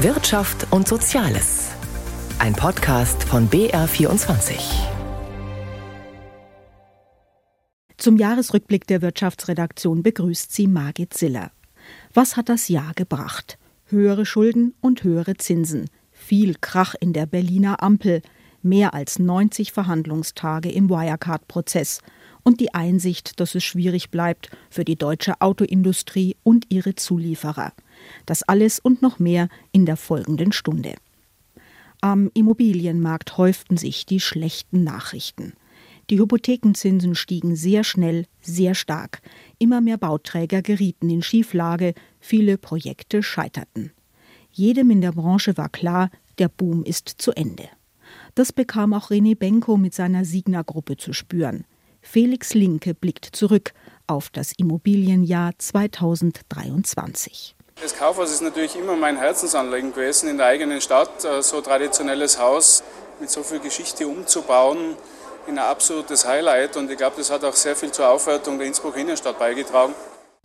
Wirtschaft und Soziales. Ein Podcast von BR24. Zum Jahresrückblick der Wirtschaftsredaktion begrüßt sie Margit Ziller. Was hat das Jahr gebracht? Höhere Schulden und höhere Zinsen. Viel Krach in der Berliner Ampel. Mehr als 90 Verhandlungstage im Wirecard-Prozess. Und die Einsicht, dass es schwierig bleibt für die deutsche Autoindustrie und ihre Zulieferer. Das alles und noch mehr in der folgenden Stunde. Am Immobilienmarkt häuften sich die schlechten Nachrichten. Die Hypothekenzinsen stiegen sehr schnell, sehr stark. Immer mehr Bauträger gerieten in Schieflage, viele Projekte scheiterten. Jedem in der Branche war klar, der Boom ist zu Ende. Das bekam auch René Benko mit seiner Signa-Gruppe zu spüren. Felix Linke blickt zurück auf das Immobilienjahr 2023. Das Kaufhaus ist natürlich immer mein Herzensanliegen gewesen, in der eigenen Stadt äh, so traditionelles Haus mit so viel Geschichte umzubauen, ein absolutes Highlight. Und ich glaube, das hat auch sehr viel zur Aufwertung der Innsbruck Innenstadt beigetragen.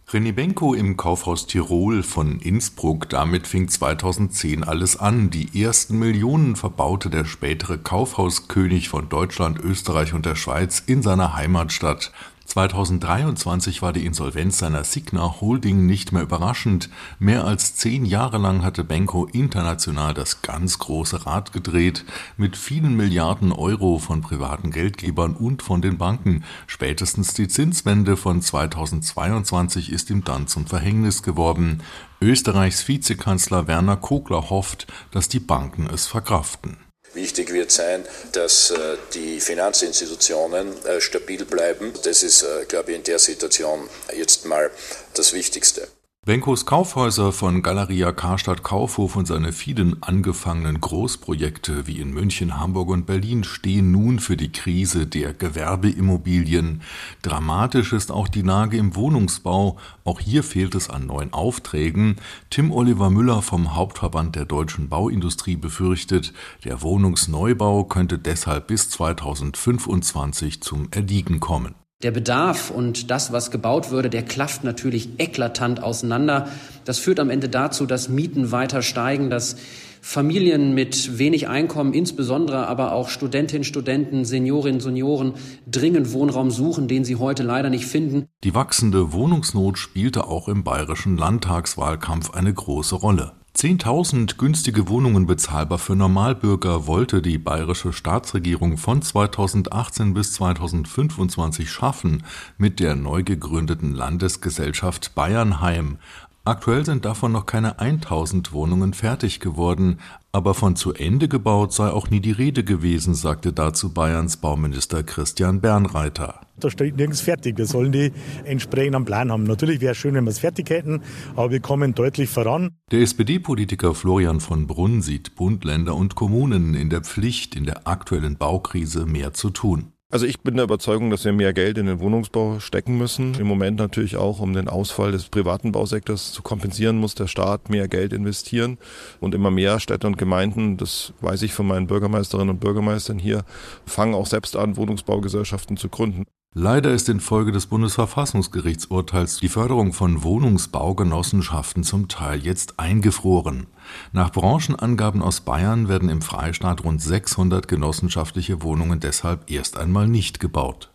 René Benko im Kaufhaus Tirol von Innsbruck. Damit fing 2010 alles an. Die ersten Millionen verbaute der spätere Kaufhauskönig von Deutschland, Österreich und der Schweiz in seiner Heimatstadt. 2023 war die Insolvenz seiner Signa Holding nicht mehr überraschend. Mehr als zehn Jahre lang hatte Benko international das ganz große Rad gedreht, mit vielen Milliarden Euro von privaten Geldgebern und von den Banken. Spätestens die Zinswende von 2022 ist ihm dann zum Verhängnis geworden. Österreichs Vizekanzler Werner Kogler hofft, dass die Banken es verkraften. Wichtig wird sein, dass äh, die Finanzinstitutionen äh, stabil bleiben. Das ist, äh, glaube ich, in der Situation jetzt mal das Wichtigste. Benkos Kaufhäuser von Galeria Karstadt Kaufhof und seine vielen angefangenen Großprojekte wie in München, Hamburg und Berlin stehen nun für die Krise der Gewerbeimmobilien. Dramatisch ist auch die Lage im Wohnungsbau. Auch hier fehlt es an neuen Aufträgen. Tim Oliver Müller vom Hauptverband der deutschen Bauindustrie befürchtet, der Wohnungsneubau könnte deshalb bis 2025 zum Erliegen kommen. Der Bedarf und das, was gebaut würde, der klafft natürlich eklatant auseinander. Das führt am Ende dazu, dass Mieten weiter steigen, dass Familien mit wenig Einkommen, insbesondere aber auch Studentinnen, Studenten, Seniorinnen, Senioren dringend Wohnraum suchen, den sie heute leider nicht finden. Die wachsende Wohnungsnot spielte auch im bayerischen Landtagswahlkampf eine große Rolle. 10.000 günstige Wohnungen bezahlbar für Normalbürger wollte die bayerische Staatsregierung von 2018 bis 2025 schaffen mit der neu gegründeten Landesgesellschaft Bayernheim. Aktuell sind davon noch keine 1000 Wohnungen fertig geworden, aber von zu Ende gebaut sei auch nie die Rede gewesen, sagte dazu Bayerns Bauminister Christian Bernreiter. Da steht nirgends fertig. Wir sollen die entsprechend am Plan haben. Natürlich wäre es schön, wenn wir es fertig hätten, aber wir kommen deutlich voran. Der SPD-Politiker Florian von Brunn sieht Bund, Länder und Kommunen in der Pflicht, in der aktuellen Baukrise mehr zu tun. Also ich bin der Überzeugung, dass wir mehr Geld in den Wohnungsbau stecken müssen. Im Moment natürlich auch, um den Ausfall des privaten Bausektors zu kompensieren, muss der Staat mehr Geld investieren. Und immer mehr Städte und Gemeinden, das weiß ich von meinen Bürgermeisterinnen und Bürgermeistern hier, fangen auch selbst an, Wohnungsbaugesellschaften zu gründen. Leider ist infolge des Bundesverfassungsgerichtsurteils die Förderung von Wohnungsbaugenossenschaften zum Teil jetzt eingefroren. Nach Branchenangaben aus Bayern werden im Freistaat rund 600 genossenschaftliche Wohnungen deshalb erst einmal nicht gebaut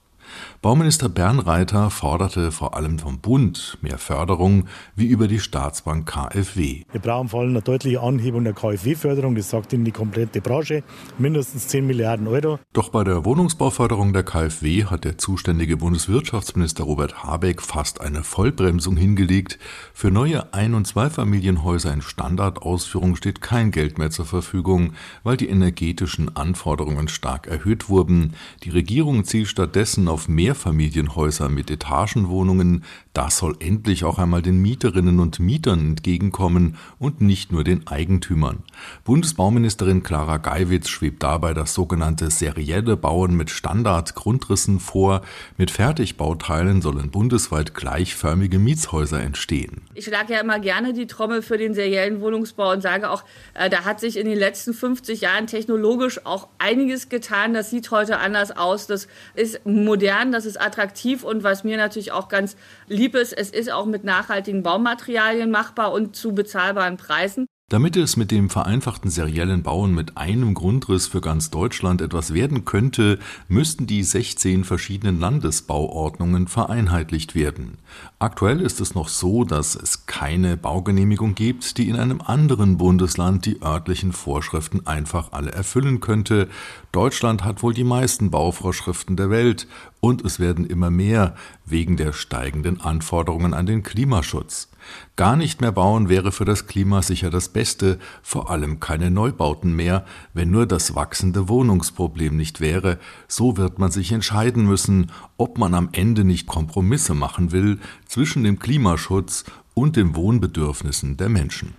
Bauminister Bernreiter forderte vor allem vom Bund mehr Förderung wie über die Staatsbank KfW. Wir brauchen vor allem eine deutliche Anhebung der KfW-Förderung, das sagt Ihnen die komplette Branche, mindestens 10 Milliarden Euro. Doch bei der Wohnungsbauförderung der KfW hat der zuständige Bundeswirtschaftsminister Robert Habeck fast eine Vollbremsung hingelegt. Für neue Ein- und Zweifamilienhäuser in Standardausführung steht kein Geld mehr zur Verfügung, weil die energetischen Anforderungen stark erhöht wurden. Die Regierung zielt stattdessen auf Mehrfamilienhäuser mit Etagenwohnungen, das soll endlich auch einmal den Mieterinnen und Mietern entgegenkommen und nicht nur den Eigentümern. Bundesbauministerin Clara Geiwitz schwebt dabei das sogenannte serielle Bauen mit Standardgrundrissen vor. Mit Fertigbauteilen sollen bundesweit gleichförmige Mietshäuser entstehen. Ich schlage ja immer gerne die Trommel für den seriellen Wohnungsbau und sage auch, äh, da hat sich in den letzten 50 Jahren technologisch auch einiges getan. Das sieht heute anders aus. Das ist modern, das ist attraktiv und was mir natürlich auch ganz lieb ist, es ist auch mit nachhaltigen Baumaterialien machbar und zu bezahlbaren Preisen. Damit es mit dem vereinfachten seriellen Bauen mit einem Grundriss für ganz Deutschland etwas werden könnte, müssten die 16 verschiedenen Landesbauordnungen vereinheitlicht werden. Aktuell ist es noch so, dass es keine Baugenehmigung gibt, die in einem anderen Bundesland die örtlichen Vorschriften einfach alle erfüllen könnte. Deutschland hat wohl die meisten Bauvorschriften der Welt und es werden immer mehr wegen der steigenden Anforderungen an den Klimaschutz. Gar nicht mehr bauen wäre für das Klima sicher das Beste, vor allem keine Neubauten mehr, wenn nur das wachsende Wohnungsproblem nicht wäre, so wird man sich entscheiden müssen, ob man am Ende nicht Kompromisse machen will zwischen dem Klimaschutz und den Wohnbedürfnissen der Menschen.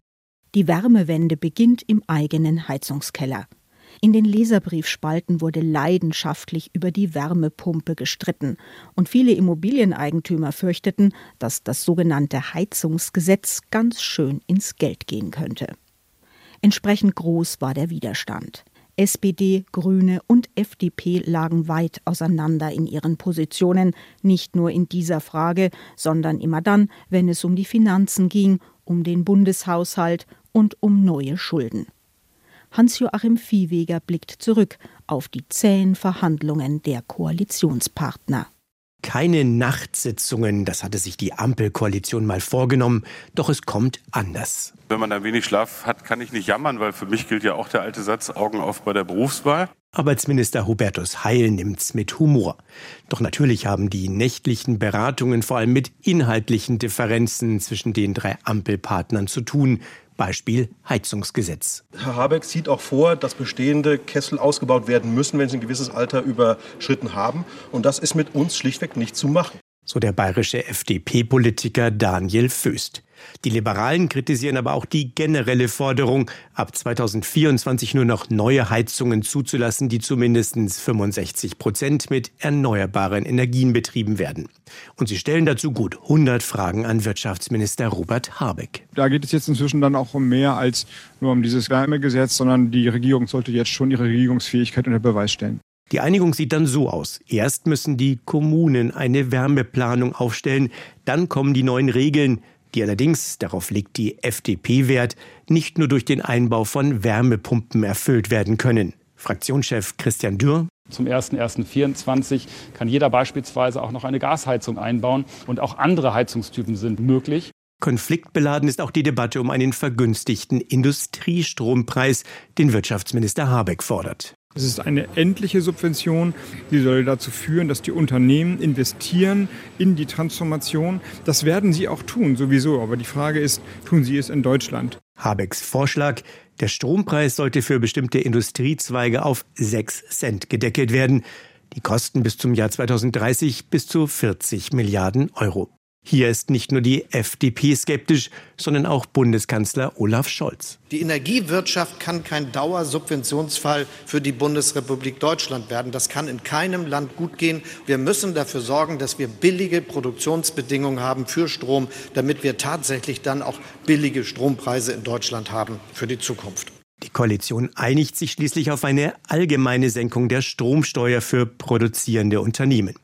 Die Wärmewende beginnt im eigenen Heizungskeller. In den Leserbriefspalten wurde leidenschaftlich über die Wärmepumpe gestritten, und viele Immobilieneigentümer fürchteten, dass das sogenannte Heizungsgesetz ganz schön ins Geld gehen könnte. Entsprechend groß war der Widerstand. SPD, Grüne und FDP lagen weit auseinander in ihren Positionen, nicht nur in dieser Frage, sondern immer dann, wenn es um die Finanzen ging, um den Bundeshaushalt und um neue Schulden. Hans-Joachim Viehweger blickt zurück auf die zähen Verhandlungen der Koalitionspartner. Keine Nachtsitzungen, das hatte sich die Ampelkoalition mal vorgenommen, doch es kommt anders. Wenn man ein wenig Schlaf hat, kann ich nicht jammern, weil für mich gilt ja auch der alte Satz Augen auf bei der Berufswahl. Arbeitsminister Hubertus Heil nimmt's mit Humor. Doch natürlich haben die nächtlichen Beratungen vor allem mit inhaltlichen Differenzen zwischen den drei Ampelpartnern zu tun. Beispiel Heizungsgesetz. Herr Habeck sieht auch vor, dass bestehende Kessel ausgebaut werden müssen, wenn sie ein gewisses Alter überschritten haben. Und das ist mit uns schlichtweg nicht zu machen. So der bayerische FDP-Politiker Daniel Föst. Die Liberalen kritisieren aber auch die generelle Forderung, ab 2024 nur noch neue Heizungen zuzulassen, die zumindest 65 Prozent mit erneuerbaren Energien betrieben werden. Und sie stellen dazu gut 100 Fragen an Wirtschaftsminister Robert Habeck. Da geht es jetzt inzwischen dann auch um mehr als nur um dieses Wärmegesetz, sondern die Regierung sollte jetzt schon ihre Regierungsfähigkeit unter Beweis stellen. Die Einigung sieht dann so aus. Erst müssen die Kommunen eine Wärmeplanung aufstellen, dann kommen die neuen Regeln, die allerdings, darauf legt die FDP Wert, nicht nur durch den Einbau von Wärmepumpen erfüllt werden können. Fraktionschef Christian Dürr. Zum 01.01.24 kann jeder beispielsweise auch noch eine Gasheizung einbauen und auch andere Heizungstypen sind möglich. Konfliktbeladen ist auch die Debatte um einen vergünstigten Industriestrompreis, den Wirtschaftsminister Habeck fordert. Es ist eine endliche Subvention, die soll dazu führen, dass die Unternehmen investieren in die Transformation. Das werden sie auch tun, sowieso. Aber die Frage ist, tun sie es in Deutschland? Habecks Vorschlag, der Strompreis sollte für bestimmte Industriezweige auf 6 Cent gedeckelt werden. Die Kosten bis zum Jahr 2030 bis zu 40 Milliarden Euro. Hier ist nicht nur die FDP skeptisch, sondern auch Bundeskanzler Olaf Scholz. Die Energiewirtschaft kann kein Dauersubventionsfall für die Bundesrepublik Deutschland werden. Das kann in keinem Land gut gehen. Wir müssen dafür sorgen, dass wir billige Produktionsbedingungen haben für Strom, damit wir tatsächlich dann auch billige Strompreise in Deutschland haben für die Zukunft. Die Koalition einigt sich schließlich auf eine allgemeine Senkung der Stromsteuer für produzierende Unternehmen.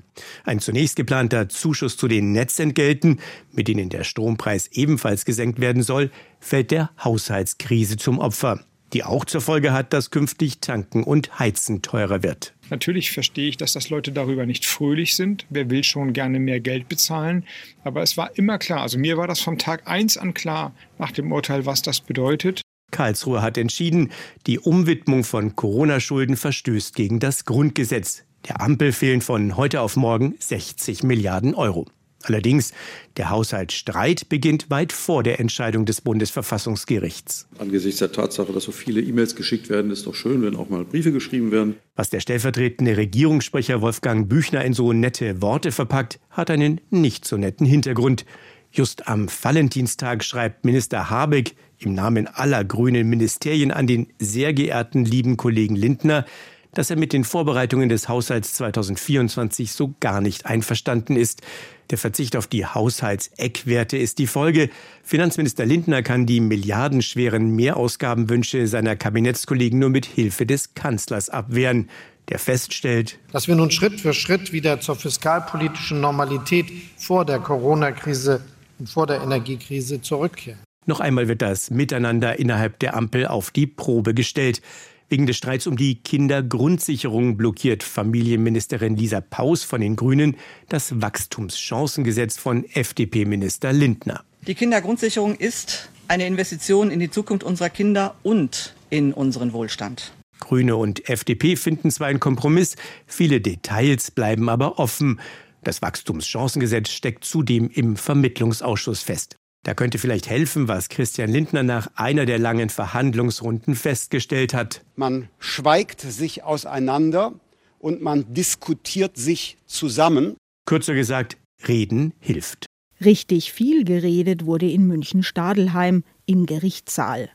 Ein zunächst geplanter Zuschuss zu den Netzentgelten, mit denen der Strompreis ebenfalls gesenkt werden soll, fällt der Haushaltskrise zum Opfer, die auch zur Folge hat, dass künftig Tanken und Heizen teurer wird. Natürlich verstehe ich, dass das Leute darüber nicht fröhlich sind. Wer will schon gerne mehr Geld bezahlen? Aber es war immer klar, also mir war das vom Tag eins an klar, nach dem Urteil, was das bedeutet. Karlsruhe hat entschieden, die Umwidmung von Corona-Schulden verstößt gegen das Grundgesetz. Der Ampel fehlen von heute auf morgen 60 Milliarden Euro. Allerdings, der Haushaltsstreit beginnt weit vor der Entscheidung des Bundesverfassungsgerichts. Angesichts der Tatsache, dass so viele E-Mails geschickt werden, ist doch schön, wenn auch mal Briefe geschrieben werden. Was der stellvertretende Regierungssprecher Wolfgang Büchner in so nette Worte verpackt, hat einen nicht so netten Hintergrund. Just am Valentinstag schreibt Minister Habeck im Namen aller grünen Ministerien an den sehr geehrten lieben Kollegen Lindner, dass er mit den Vorbereitungen des Haushalts 2024 so gar nicht einverstanden ist. Der Verzicht auf die Haushaltseckwerte ist die Folge. Finanzminister Lindner kann die milliardenschweren Mehrausgabenwünsche seiner Kabinettskollegen nur mit Hilfe des Kanzlers abwehren der feststellt, dass wir nun Schritt für Schritt wieder zur fiskalpolitischen Normalität vor der Corona-Krise und vor der Energiekrise zurückkehren. Noch einmal wird das Miteinander innerhalb der Ampel auf die Probe gestellt. Wegen des Streits um die Kindergrundsicherung blockiert Familienministerin Lisa Paus von den Grünen das Wachstumschancengesetz von FDP-Minister Lindner. Die Kindergrundsicherung ist eine Investition in die Zukunft unserer Kinder und in unseren Wohlstand. Grüne und FDP finden zwar einen Kompromiss, viele Details bleiben aber offen. Das Wachstumschancengesetz steckt zudem im Vermittlungsausschuss fest. Da könnte vielleicht helfen, was Christian Lindner nach einer der langen Verhandlungsrunden festgestellt hat. Man schweigt sich auseinander und man diskutiert sich zusammen. Kürzer gesagt, reden hilft. Richtig viel geredet wurde in München-Stadelheim im Gerichtssaal.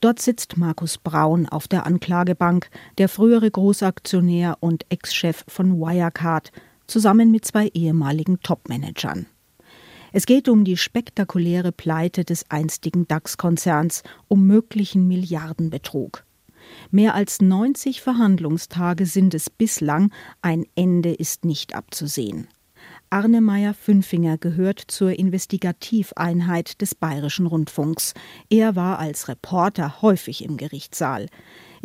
Dort sitzt Markus Braun auf der Anklagebank, der frühere Großaktionär und Ex-Chef von Wirecard, zusammen mit zwei ehemaligen Topmanagern. Es geht um die spektakuläre Pleite des einstigen DAX-Konzerns, um möglichen Milliardenbetrug. Mehr als 90 Verhandlungstage sind es bislang, ein Ende ist nicht abzusehen. Arne Meyer-Fünfinger gehört zur Investigativeinheit des Bayerischen Rundfunks. Er war als Reporter häufig im Gerichtssaal.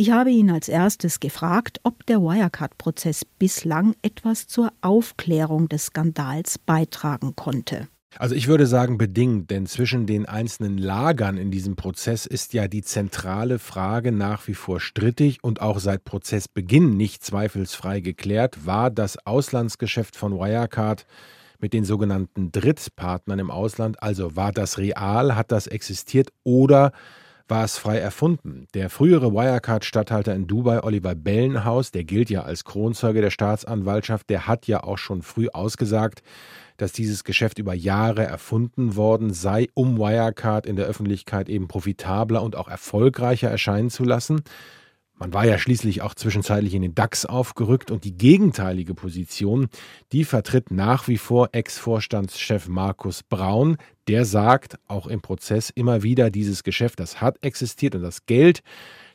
Ich habe ihn als erstes gefragt, ob der Wirecard-Prozess bislang etwas zur Aufklärung des Skandals beitragen konnte. Also ich würde sagen bedingt, denn zwischen den einzelnen Lagern in diesem Prozess ist ja die zentrale Frage nach wie vor strittig und auch seit Prozessbeginn nicht zweifelsfrei geklärt, war das Auslandsgeschäft von Wirecard mit den sogenannten Drittpartnern im Ausland, also war das real, hat das existiert oder war es frei erfunden. Der frühere Wirecard-Statthalter in Dubai, Oliver Bellenhaus, der gilt ja als Kronzeuge der Staatsanwaltschaft, der hat ja auch schon früh ausgesagt, dass dieses Geschäft über Jahre erfunden worden sei, um Wirecard in der Öffentlichkeit eben profitabler und auch erfolgreicher erscheinen zu lassen. Man war ja schließlich auch zwischenzeitlich in den DAX aufgerückt und die gegenteilige Position, die vertritt nach wie vor Ex-Vorstandschef Markus Braun. Der sagt auch im Prozess immer wieder, dieses Geschäft, das hat existiert und das Geld,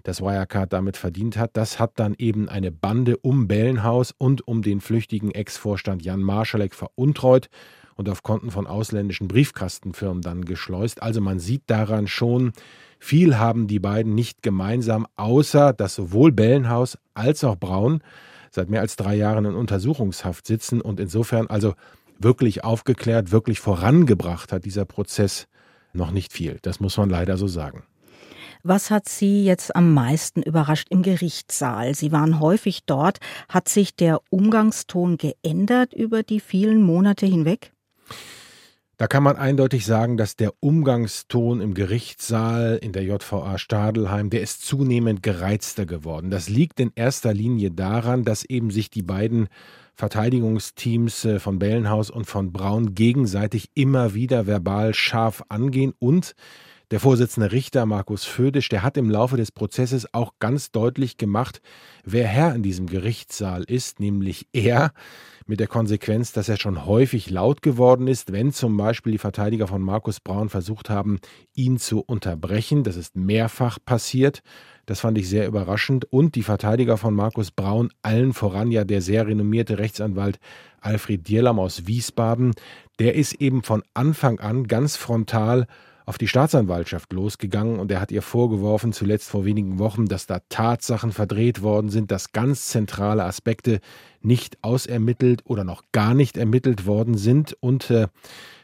das Wirecard damit verdient hat, das hat dann eben eine Bande um Bellenhaus und um den flüchtigen Ex-Vorstand Jan Marschalek veruntreut und auf Konten von ausländischen Briefkastenfirmen dann geschleust. Also man sieht daran schon, viel haben die beiden nicht gemeinsam, außer dass sowohl Bellenhaus als auch Braun seit mehr als drei Jahren in Untersuchungshaft sitzen und insofern also wirklich aufgeklärt, wirklich vorangebracht hat dieser Prozess noch nicht viel. Das muss man leider so sagen. Was hat Sie jetzt am meisten überrascht im Gerichtssaal? Sie waren häufig dort. Hat sich der Umgangston geändert über die vielen Monate hinweg? Da kann man eindeutig sagen, dass der Umgangston im Gerichtssaal in der JVA Stadelheim, der ist zunehmend gereizter geworden. Das liegt in erster Linie daran, dass eben sich die beiden Verteidigungsteams äh, von Bellenhaus und von Braun gegenseitig immer wieder verbal scharf angehen und der Vorsitzende Richter Markus Födisch, der hat im Laufe des Prozesses auch ganz deutlich gemacht, wer Herr in diesem Gerichtssaal ist, nämlich er, mit der Konsequenz, dass er schon häufig laut geworden ist, wenn zum Beispiel die Verteidiger von Markus Braun versucht haben, ihn zu unterbrechen. Das ist mehrfach passiert. Das fand ich sehr überraschend. Und die Verteidiger von Markus Braun, allen voran ja der sehr renommierte Rechtsanwalt Alfred Dierlam aus Wiesbaden, der ist eben von Anfang an ganz frontal auf die Staatsanwaltschaft losgegangen und er hat ihr vorgeworfen, zuletzt vor wenigen Wochen, dass da Tatsachen verdreht worden sind, dass ganz zentrale Aspekte nicht ausermittelt oder noch gar nicht ermittelt worden sind und äh,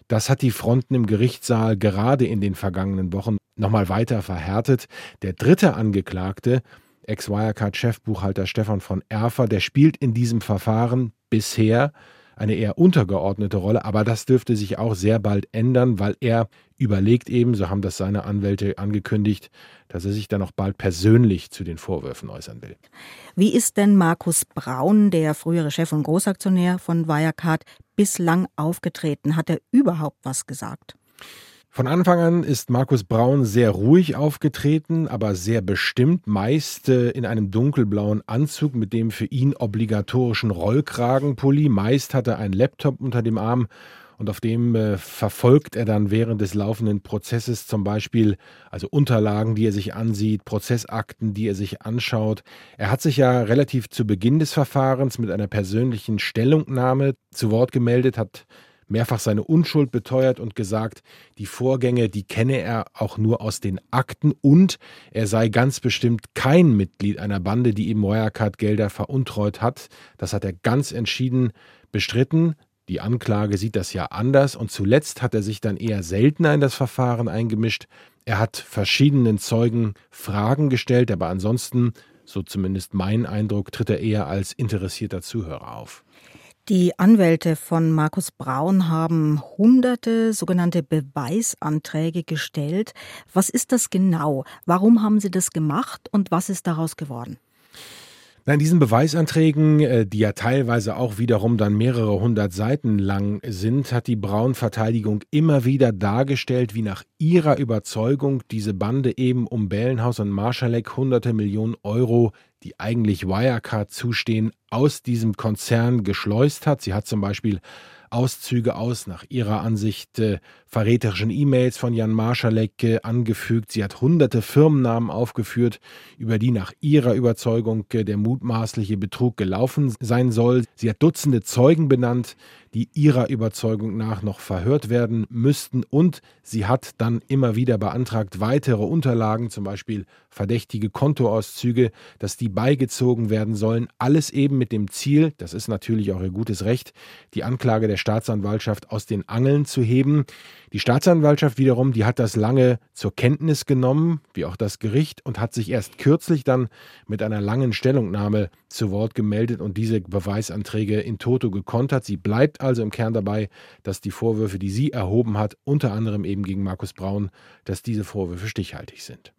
das hat die Fronten im Gerichtssaal gerade in den vergangenen Wochen nochmal weiter verhärtet. Der dritte Angeklagte, Ex-Wirecard-Chefbuchhalter Stefan von Erfer, der spielt in diesem Verfahren bisher eine eher untergeordnete Rolle, aber das dürfte sich auch sehr bald ändern, weil er überlegt eben, so haben das seine Anwälte angekündigt, dass er sich dann auch bald persönlich zu den Vorwürfen äußern will. Wie ist denn Markus Braun, der frühere Chef und Großaktionär von Wirecard, bislang aufgetreten? Hat er überhaupt was gesagt? Von Anfang an ist Markus Braun sehr ruhig aufgetreten, aber sehr bestimmt, meist äh, in einem dunkelblauen Anzug mit dem für ihn obligatorischen Rollkragenpulli. Meist hat er einen Laptop unter dem Arm und auf dem äh, verfolgt er dann während des laufenden Prozesses zum Beispiel also Unterlagen, die er sich ansieht, Prozessakten, die er sich anschaut. Er hat sich ja relativ zu Beginn des Verfahrens mit einer persönlichen Stellungnahme zu Wort gemeldet, hat mehrfach seine Unschuld beteuert und gesagt, die Vorgänge, die kenne er auch nur aus den Akten und er sei ganz bestimmt kein Mitglied einer Bande, die ihm Wirecard-Gelder veruntreut hat. Das hat er ganz entschieden bestritten. Die Anklage sieht das ja anders und zuletzt hat er sich dann eher seltener in das Verfahren eingemischt. Er hat verschiedenen Zeugen Fragen gestellt, aber ansonsten, so zumindest mein Eindruck, tritt er eher als interessierter Zuhörer auf. Die Anwälte von Markus Braun haben hunderte sogenannte Beweisanträge gestellt. Was ist das genau? Warum haben sie das gemacht und was ist daraus geworden? In diesen Beweisanträgen, äh, die ja teilweise auch wiederum dann mehrere hundert Seiten lang sind, hat die Braun-Verteidigung immer wieder dargestellt, wie nach ihrer Überzeugung diese Bande eben um Bellenhaus und Marschalek hunderte Millionen Euro, die eigentlich Wirecard zustehen, aus diesem Konzern geschleust hat. Sie hat zum Beispiel Auszüge aus nach ihrer Ansicht äh, verräterischen E-Mails von Jan Marschalek äh, angefügt. Sie hat hunderte Firmennamen aufgeführt, über die nach ihrer Überzeugung äh, der mutmaßliche Betrug gelaufen sein soll. Sie hat Dutzende Zeugen benannt, die ihrer Überzeugung nach noch verhört werden müssten. Und sie hat dann immer wieder beantragt, weitere Unterlagen, zum Beispiel verdächtige Kontoauszüge, dass die beigezogen werden sollen. Alles eben mit dem Ziel, das ist natürlich auch ihr gutes Recht, die Anklage der Staatsanwaltschaft aus den Angeln zu heben. Die Staatsanwaltschaft wiederum, die hat das lange zur Kenntnis genommen, wie auch das Gericht, und hat sich erst kürzlich dann mit einer langen Stellungnahme zu Wort gemeldet und diese Beweisanträge in toto gekontert. Sie bleibt also im Kern dabei, dass die Vorwürfe, die sie erhoben hat, unter anderem eben gegen Markus Braun, dass diese Vorwürfe stichhaltig sind.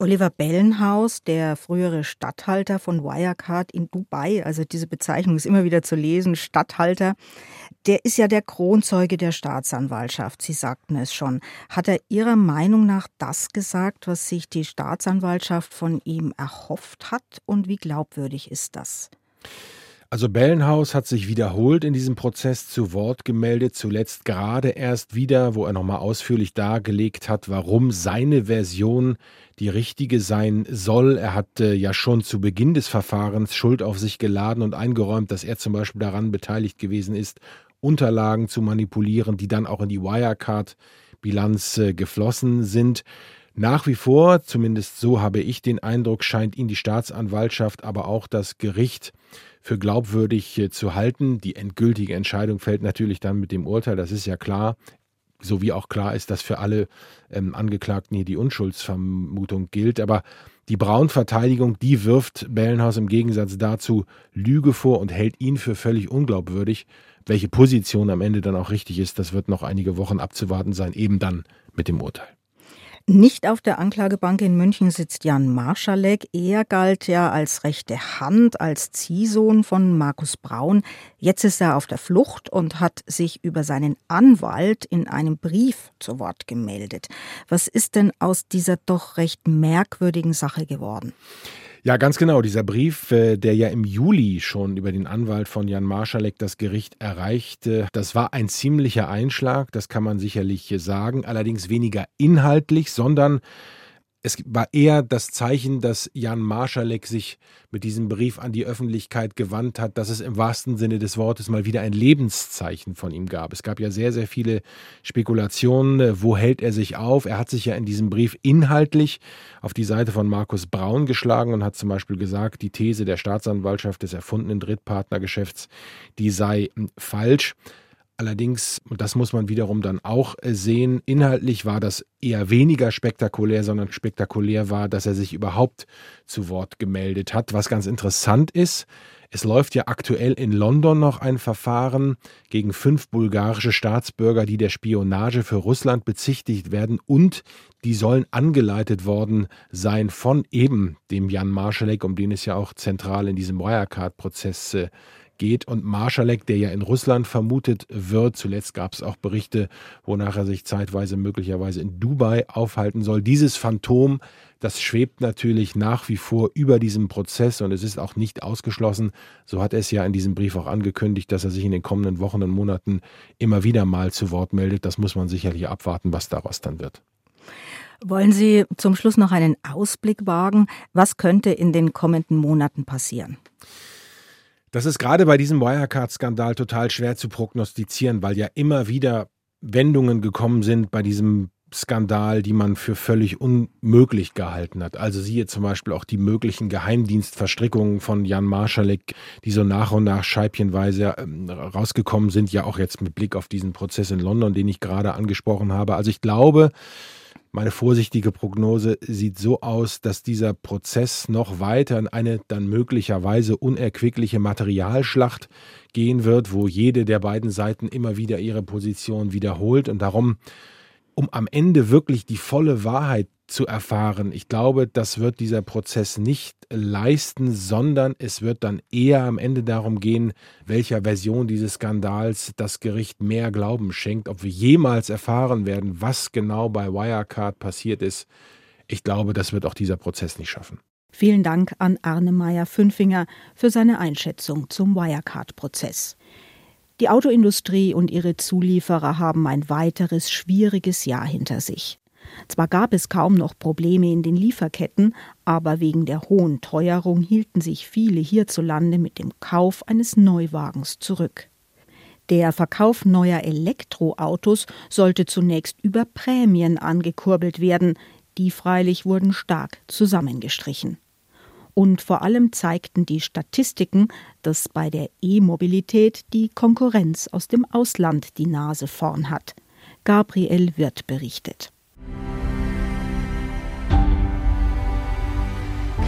Oliver Bellenhaus, der frühere Statthalter von Wirecard in Dubai, also diese Bezeichnung ist immer wieder zu lesen, Statthalter, der ist ja der Kronzeuge der Staatsanwaltschaft. Sie sagten es schon. Hat er Ihrer Meinung nach das gesagt, was sich die Staatsanwaltschaft von ihm erhofft hat? Und wie glaubwürdig ist das? Also Bellenhaus hat sich wiederholt in diesem Prozess zu Wort gemeldet, zuletzt gerade erst wieder, wo er nochmal ausführlich dargelegt hat, warum seine Version die richtige sein soll. Er hat äh, ja schon zu Beginn des Verfahrens Schuld auf sich geladen und eingeräumt, dass er zum Beispiel daran beteiligt gewesen ist, Unterlagen zu manipulieren, die dann auch in die Wirecard-Bilanz äh, geflossen sind. Nach wie vor, zumindest so habe ich den Eindruck, scheint ihn die Staatsanwaltschaft, aber auch das Gericht für glaubwürdig äh, zu halten. Die endgültige Entscheidung fällt natürlich dann mit dem Urteil, das ist ja klar. So wie auch klar ist, dass für alle ähm, Angeklagten hier die Unschuldsvermutung gilt. Aber die Braun-Verteidigung, die wirft Bellenhaus im Gegensatz dazu Lüge vor und hält ihn für völlig unglaubwürdig. Welche Position am Ende dann auch richtig ist, das wird noch einige Wochen abzuwarten sein, eben dann mit dem Urteil. Nicht auf der Anklagebank in München sitzt Jan Marschalek. Er galt ja als rechte Hand, als Ziehsohn von Markus Braun. Jetzt ist er auf der Flucht und hat sich über seinen Anwalt in einem Brief zu Wort gemeldet. Was ist denn aus dieser doch recht merkwürdigen Sache geworden? Ja, ganz genau. Dieser Brief, äh, der ja im Juli schon über den Anwalt von Jan Marschalek das Gericht erreichte, das war ein ziemlicher Einschlag, das kann man sicherlich sagen. Allerdings weniger inhaltlich, sondern es war eher das Zeichen, dass Jan Marschalek sich mit diesem Brief an die Öffentlichkeit gewandt hat, dass es im wahrsten Sinne des Wortes mal wieder ein Lebenszeichen von ihm gab. Es gab ja sehr, sehr viele Spekulationen, wo hält er sich auf. Er hat sich ja in diesem Brief inhaltlich auf die Seite von Markus Braun geschlagen und hat zum Beispiel gesagt, die These der Staatsanwaltschaft des erfundenen Drittpartnergeschäfts, die sei falsch. Allerdings, und das muss man wiederum dann auch äh, sehen, inhaltlich war das eher weniger spektakulär, sondern spektakulär war, dass er sich überhaupt zu Wort gemeldet hat. Was ganz interessant ist, es läuft ja aktuell in London noch ein Verfahren gegen fünf bulgarische Staatsbürger, die der Spionage für Russland bezichtigt werden und die sollen angeleitet worden sein von eben dem Jan Marschalek, um den es ja auch zentral in diesem Wirecard-Prozess äh, geht. Und Marschalek, der ja in Russland vermutet wird, zuletzt gab es auch Berichte, wonach er sich zeitweise möglicherweise in Dubai aufhalten soll. Dieses Phantom, das schwebt natürlich nach wie vor über diesem Prozess und es ist auch nicht ausgeschlossen, so hat er es ja in diesem Brief auch angekündigt, dass er sich in den kommenden Wochen und Monaten immer wieder mal zu Wort meldet. Das muss man sicherlich abwarten, was daraus dann wird. Wollen Sie zum Schluss noch einen Ausblick wagen? Was könnte in den kommenden Monaten passieren? Das ist gerade bei diesem Wirecard-Skandal total schwer zu prognostizieren, weil ja immer wieder Wendungen gekommen sind bei diesem Skandal, die man für völlig unmöglich gehalten hat. Also siehe zum Beispiel auch die möglichen Geheimdienstverstrickungen von Jan Marschalek, die so nach und nach scheibchenweise ähm, rausgekommen sind, ja auch jetzt mit Blick auf diesen Prozess in London, den ich gerade angesprochen habe. Also ich glaube, meine vorsichtige Prognose sieht so aus, dass dieser Prozess noch weiter in eine dann möglicherweise unerquickliche Materialschlacht gehen wird, wo jede der beiden Seiten immer wieder ihre Position wiederholt. Und darum um am Ende wirklich die volle Wahrheit zu erfahren. Ich glaube, das wird dieser Prozess nicht leisten, sondern es wird dann eher am Ende darum gehen, welcher Version dieses Skandals das Gericht mehr Glauben schenkt, ob wir jemals erfahren werden, was genau bei Wirecard passiert ist. Ich glaube, das wird auch dieser Prozess nicht schaffen. Vielen Dank an Arne Meyer-Fünfinger für seine Einschätzung zum Wirecard-Prozess. Die Autoindustrie und ihre Zulieferer haben ein weiteres schwieriges Jahr hinter sich. Zwar gab es kaum noch Probleme in den Lieferketten, aber wegen der hohen Teuerung hielten sich viele hierzulande mit dem Kauf eines Neuwagens zurück. Der Verkauf neuer Elektroautos sollte zunächst über Prämien angekurbelt werden, die freilich wurden stark zusammengestrichen. Und vor allem zeigten die Statistiken, dass bei der E-Mobilität die Konkurrenz aus dem Ausland die Nase vorn hat. Gabriel Wirth berichtet.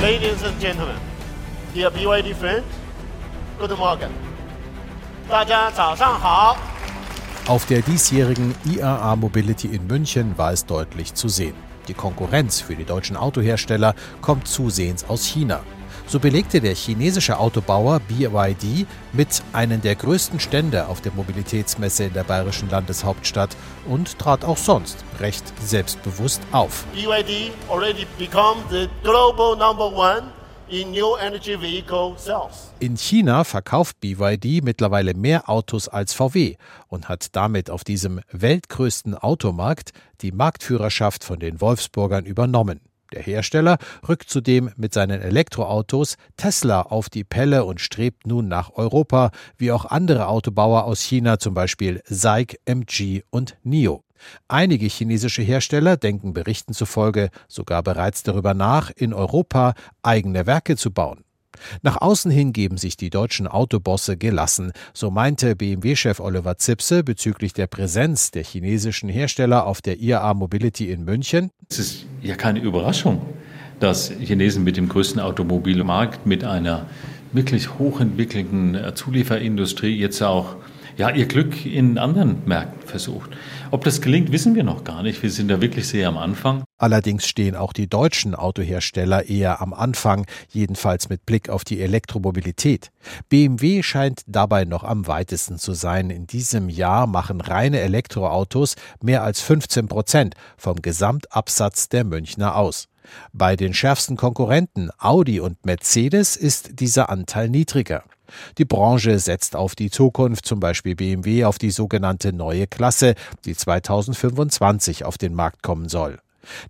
Ladies and Gentlemen, dear BYD friends, guten Morgen. Auf der diesjährigen IAA Mobility in München war es deutlich zu sehen. Die Konkurrenz für die deutschen Autohersteller kommt zusehends aus China. So belegte der chinesische Autobauer BYD mit einem der größten Stände auf der Mobilitätsmesse in der bayerischen Landeshauptstadt und trat auch sonst recht selbstbewusst auf. BYD already become the global number one in China verkauft BYD mittlerweile mehr Autos als VW und hat damit auf diesem weltgrößten Automarkt die Marktführerschaft von den Wolfsburgern übernommen. Der Hersteller rückt zudem mit seinen Elektroautos Tesla auf die Pelle und strebt nun nach Europa, wie auch andere Autobauer aus China, zum Beispiel SAIC, MG und NIO. Einige chinesische Hersteller denken Berichten zufolge sogar bereits darüber nach, in Europa eigene Werke zu bauen. Nach außen hin geben sich die deutschen Autobosse gelassen, so meinte BMW-Chef Oliver Zipse bezüglich der Präsenz der chinesischen Hersteller auf der IAA Mobility in München. Es ist ja keine Überraschung, dass Chinesen mit dem größten Automobilmarkt, mit einer wirklich hochentwickelten Zulieferindustrie jetzt auch ja, ihr Glück in anderen Märkten versucht. Ob das gelingt, wissen wir noch gar nicht. Wir sind da wirklich sehr am Anfang. Allerdings stehen auch die deutschen Autohersteller eher am Anfang, jedenfalls mit Blick auf die Elektromobilität. BMW scheint dabei noch am weitesten zu sein. In diesem Jahr machen reine Elektroautos mehr als 15 Prozent vom Gesamtabsatz der Münchner aus. Bei den schärfsten Konkurrenten Audi und Mercedes ist dieser Anteil niedriger. Die Branche setzt auf die Zukunft, zum Beispiel BMW auf die sogenannte neue Klasse, die 2025 auf den Markt kommen soll.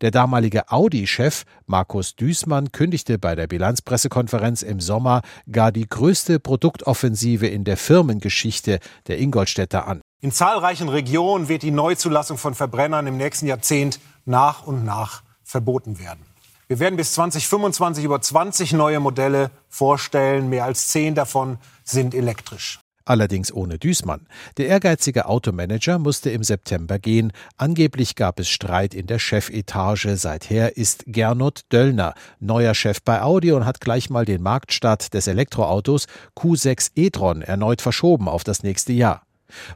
Der damalige Audi-Chef Markus Düßmann kündigte bei der Bilanzpressekonferenz im Sommer gar die größte Produktoffensive in der Firmengeschichte der Ingolstädter an. In zahlreichen Regionen wird die Neuzulassung von Verbrennern im nächsten Jahrzehnt nach und nach verboten werden. Wir werden bis 2025 über 20 neue Modelle vorstellen. Mehr als zehn davon sind elektrisch. Allerdings ohne Düßmann. Der ehrgeizige Automanager musste im September gehen. Angeblich gab es Streit in der Chefetage. Seither ist Gernot Döllner neuer Chef bei Audi und hat gleich mal den Marktstart des Elektroautos Q6 e-tron erneut verschoben auf das nächste Jahr.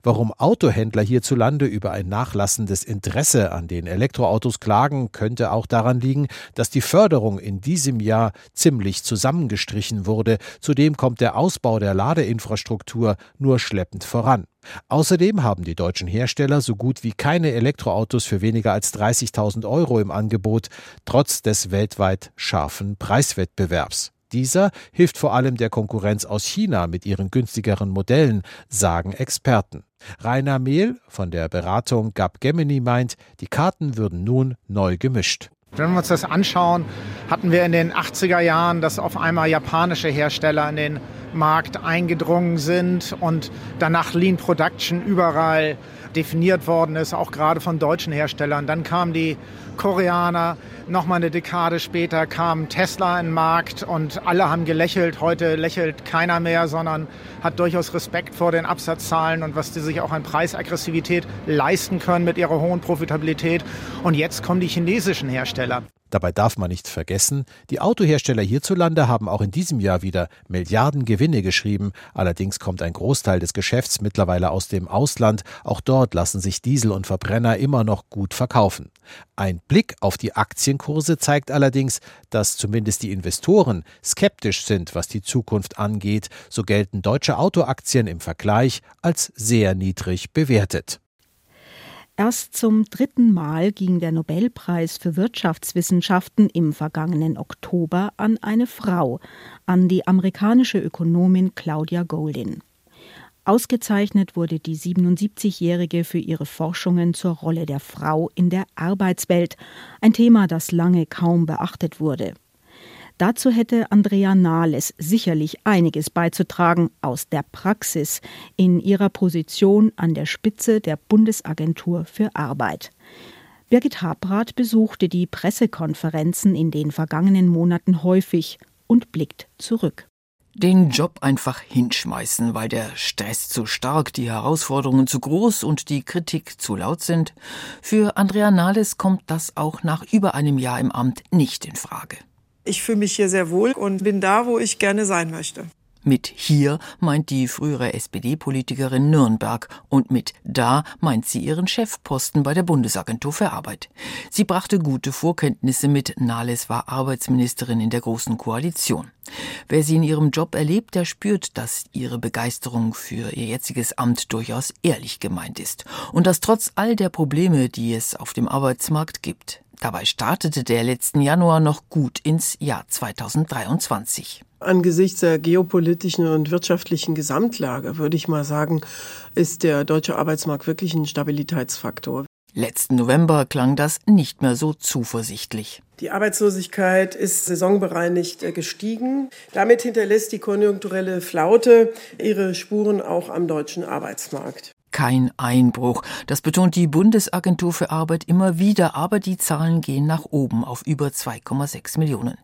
Warum Autohändler hierzulande über ein nachlassendes Interesse an den Elektroautos klagen, könnte auch daran liegen, dass die Förderung in diesem Jahr ziemlich zusammengestrichen wurde. Zudem kommt der Ausbau der Ladeinfrastruktur nur schleppend voran. Außerdem haben die deutschen Hersteller so gut wie keine Elektroautos für weniger als 30.000 Euro im Angebot, trotz des weltweit scharfen Preiswettbewerbs. Dieser hilft vor allem der Konkurrenz aus China mit ihren günstigeren Modellen, sagen Experten. Rainer Mehl von der Beratung Gap Gemini meint, die Karten würden nun neu gemischt. Wenn wir uns das anschauen, hatten wir in den 80er Jahren, dass auf einmal japanische Hersteller in den Markt eingedrungen sind und danach Lean Production überall definiert worden ist, auch gerade von deutschen Herstellern. Dann kamen die Koreaner, nochmal eine Dekade später kam Tesla in den Markt und alle haben gelächelt. Heute lächelt keiner mehr, sondern hat durchaus Respekt vor den Absatzzahlen und was die sich auch an Preisaggressivität leisten können mit ihrer hohen Profitabilität. Und jetzt kommen die chinesischen Hersteller. Dabei darf man nicht vergessen, die Autohersteller hierzulande haben auch in diesem Jahr wieder Milliarden Gewinne geschrieben. Allerdings kommt ein Großteil des Geschäfts mittlerweile aus dem Ausland. Auch dort lassen sich Diesel und Verbrenner immer noch gut verkaufen. Ein Blick auf die Aktienkurse zeigt allerdings, dass zumindest die Investoren skeptisch sind, was die Zukunft angeht. So gelten deutsche Autoaktien im Vergleich als sehr niedrig bewertet. Erst zum dritten Mal ging der Nobelpreis für Wirtschaftswissenschaften im vergangenen Oktober an eine Frau, an die amerikanische Ökonomin Claudia Goldin. Ausgezeichnet wurde die 77-Jährige für ihre Forschungen zur Rolle der Frau in der Arbeitswelt, ein Thema, das lange kaum beachtet wurde. Dazu hätte Andrea Nahles sicherlich einiges beizutragen aus der Praxis in ihrer Position an der Spitze der Bundesagentur für Arbeit. Birgit Habrath besuchte die Pressekonferenzen in den vergangenen Monaten häufig und blickt zurück. Den Job einfach hinschmeißen, weil der Stress zu stark, die Herausforderungen zu groß und die Kritik zu laut sind. Für Andrea Nahles kommt das auch nach über einem Jahr im Amt nicht in Frage. Ich fühle mich hier sehr wohl und bin da, wo ich gerne sein möchte. Mit hier meint die frühere SPD-Politikerin Nürnberg und mit da meint sie ihren Chefposten bei der Bundesagentur für Arbeit. Sie brachte gute Vorkenntnisse mit. Nahles war Arbeitsministerin in der Großen Koalition. Wer sie in ihrem Job erlebt, der spürt, dass ihre Begeisterung für ihr jetziges Amt durchaus ehrlich gemeint ist und dass trotz all der Probleme, die es auf dem Arbeitsmarkt gibt, Dabei startete der letzten Januar noch gut ins Jahr 2023. Angesichts der geopolitischen und wirtschaftlichen Gesamtlage würde ich mal sagen, ist der deutsche Arbeitsmarkt wirklich ein Stabilitätsfaktor. Letzten November klang das nicht mehr so zuversichtlich. Die Arbeitslosigkeit ist saisonbereinigt gestiegen. Damit hinterlässt die konjunkturelle Flaute ihre Spuren auch am deutschen Arbeitsmarkt kein Einbruch. Das betont die Bundesagentur für Arbeit immer wieder, aber die Zahlen gehen nach oben auf über 2,6 Millionen.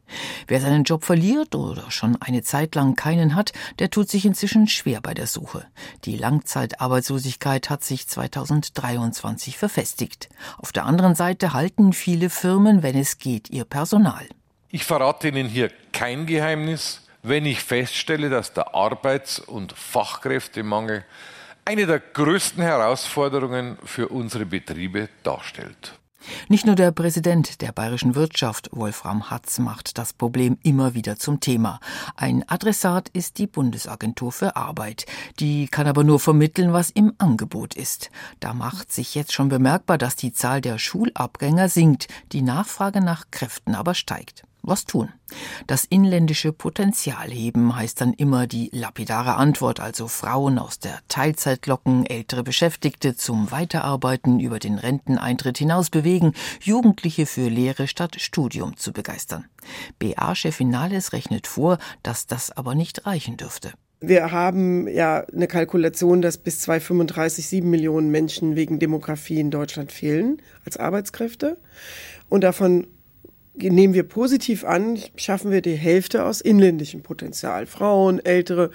Wer seinen Job verliert oder schon eine Zeit lang keinen hat, der tut sich inzwischen schwer bei der Suche. Die Langzeitarbeitslosigkeit hat sich 2023 verfestigt. Auf der anderen Seite halten viele Firmen, wenn es geht, ihr Personal. Ich verrate Ihnen hier kein Geheimnis, wenn ich feststelle, dass der Arbeits- und Fachkräftemangel eine der größten Herausforderungen für unsere Betriebe darstellt. Nicht nur der Präsident der bayerischen Wirtschaft, Wolfram Hatz, macht das Problem immer wieder zum Thema. Ein Adressat ist die Bundesagentur für Arbeit. Die kann aber nur vermitteln, was im Angebot ist. Da macht sich jetzt schon bemerkbar, dass die Zahl der Schulabgänger sinkt, die Nachfrage nach Kräften aber steigt was tun. Das inländische Potenzial heben heißt dann immer die lapidare Antwort, also Frauen aus der Teilzeit locken, ältere Beschäftigte zum Weiterarbeiten über den Renteneintritt hinaus bewegen, Jugendliche für Lehre statt Studium zu begeistern. BA-Chefin Nahles rechnet vor, dass das aber nicht reichen dürfte. Wir haben ja eine Kalkulation, dass bis 2035 sieben Millionen Menschen wegen Demografie in Deutschland fehlen als Arbeitskräfte. Und davon nehmen wir positiv an, schaffen wir die Hälfte aus inländischem Potenzial. Frauen, Ältere,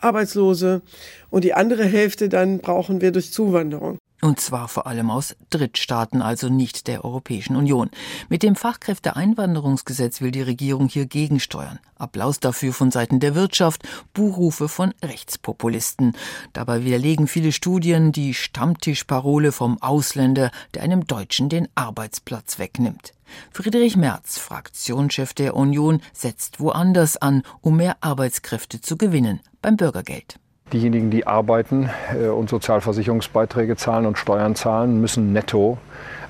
Arbeitslose. Und die andere Hälfte dann brauchen wir durch Zuwanderung. Und zwar vor allem aus Drittstaaten, also nicht der Europäischen Union. Mit dem Fachkräfteeinwanderungsgesetz will die Regierung hier gegensteuern. Applaus dafür von Seiten der Wirtschaft, Buchrufe von Rechtspopulisten. Dabei widerlegen viele Studien die Stammtischparole vom Ausländer, der einem Deutschen den Arbeitsplatz wegnimmt. Friedrich Merz, Fraktionschef der Union, setzt woanders an, um mehr Arbeitskräfte zu gewinnen, beim Bürgergeld. Diejenigen, die arbeiten äh, und Sozialversicherungsbeiträge zahlen und Steuern zahlen, müssen netto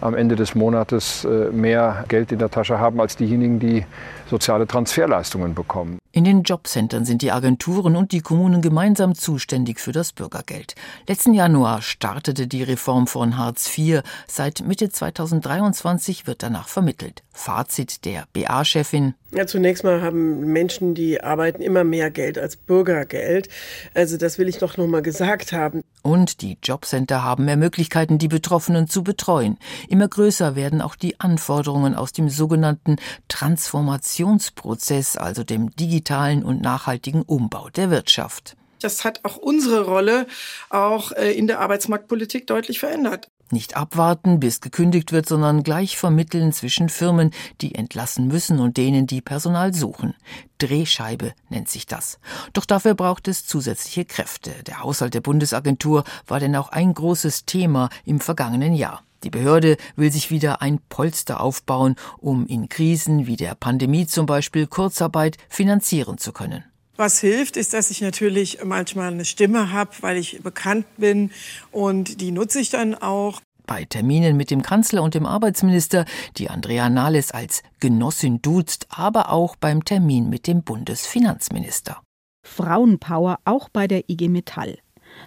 am Ende des Monates äh, mehr Geld in der Tasche haben als diejenigen, die soziale Transferleistungen bekommen. In den Jobcentern sind die Agenturen und die Kommunen gemeinsam zuständig für das Bürgergeld. Letzten Januar startete die Reform von Hartz IV. Seit Mitte 2023 wird danach vermittelt. Fazit der BA-Chefin. Ja, zunächst mal haben Menschen, die arbeiten, immer mehr Geld als Bürgergeld. Also das will ich doch noch mal gesagt haben. Und die Jobcenter haben mehr Möglichkeiten, die Betroffenen zu betreuen. Immer größer werden auch die Anforderungen aus dem sogenannten Transformationsprozess, also dem digitalen und nachhaltigen Umbau der Wirtschaft. Das hat auch unsere Rolle auch äh, in der Arbeitsmarktpolitik deutlich verändert. Nicht abwarten, bis gekündigt wird, sondern gleich vermitteln zwischen Firmen, die entlassen müssen und denen, die Personal suchen. Drehscheibe nennt sich das. Doch dafür braucht es zusätzliche Kräfte. Der Haushalt der Bundesagentur war denn auch ein großes Thema im vergangenen Jahr. Die Behörde will sich wieder ein Polster aufbauen, um in Krisen wie der Pandemie zum Beispiel Kurzarbeit finanzieren zu können. Was hilft, ist, dass ich natürlich manchmal eine Stimme habe, weil ich bekannt bin und die nutze ich dann auch. Bei Terminen mit dem Kanzler und dem Arbeitsminister, die Andrea Nahles als Genossin duzt, aber auch beim Termin mit dem Bundesfinanzminister. Frauenpower auch bei der IG Metall.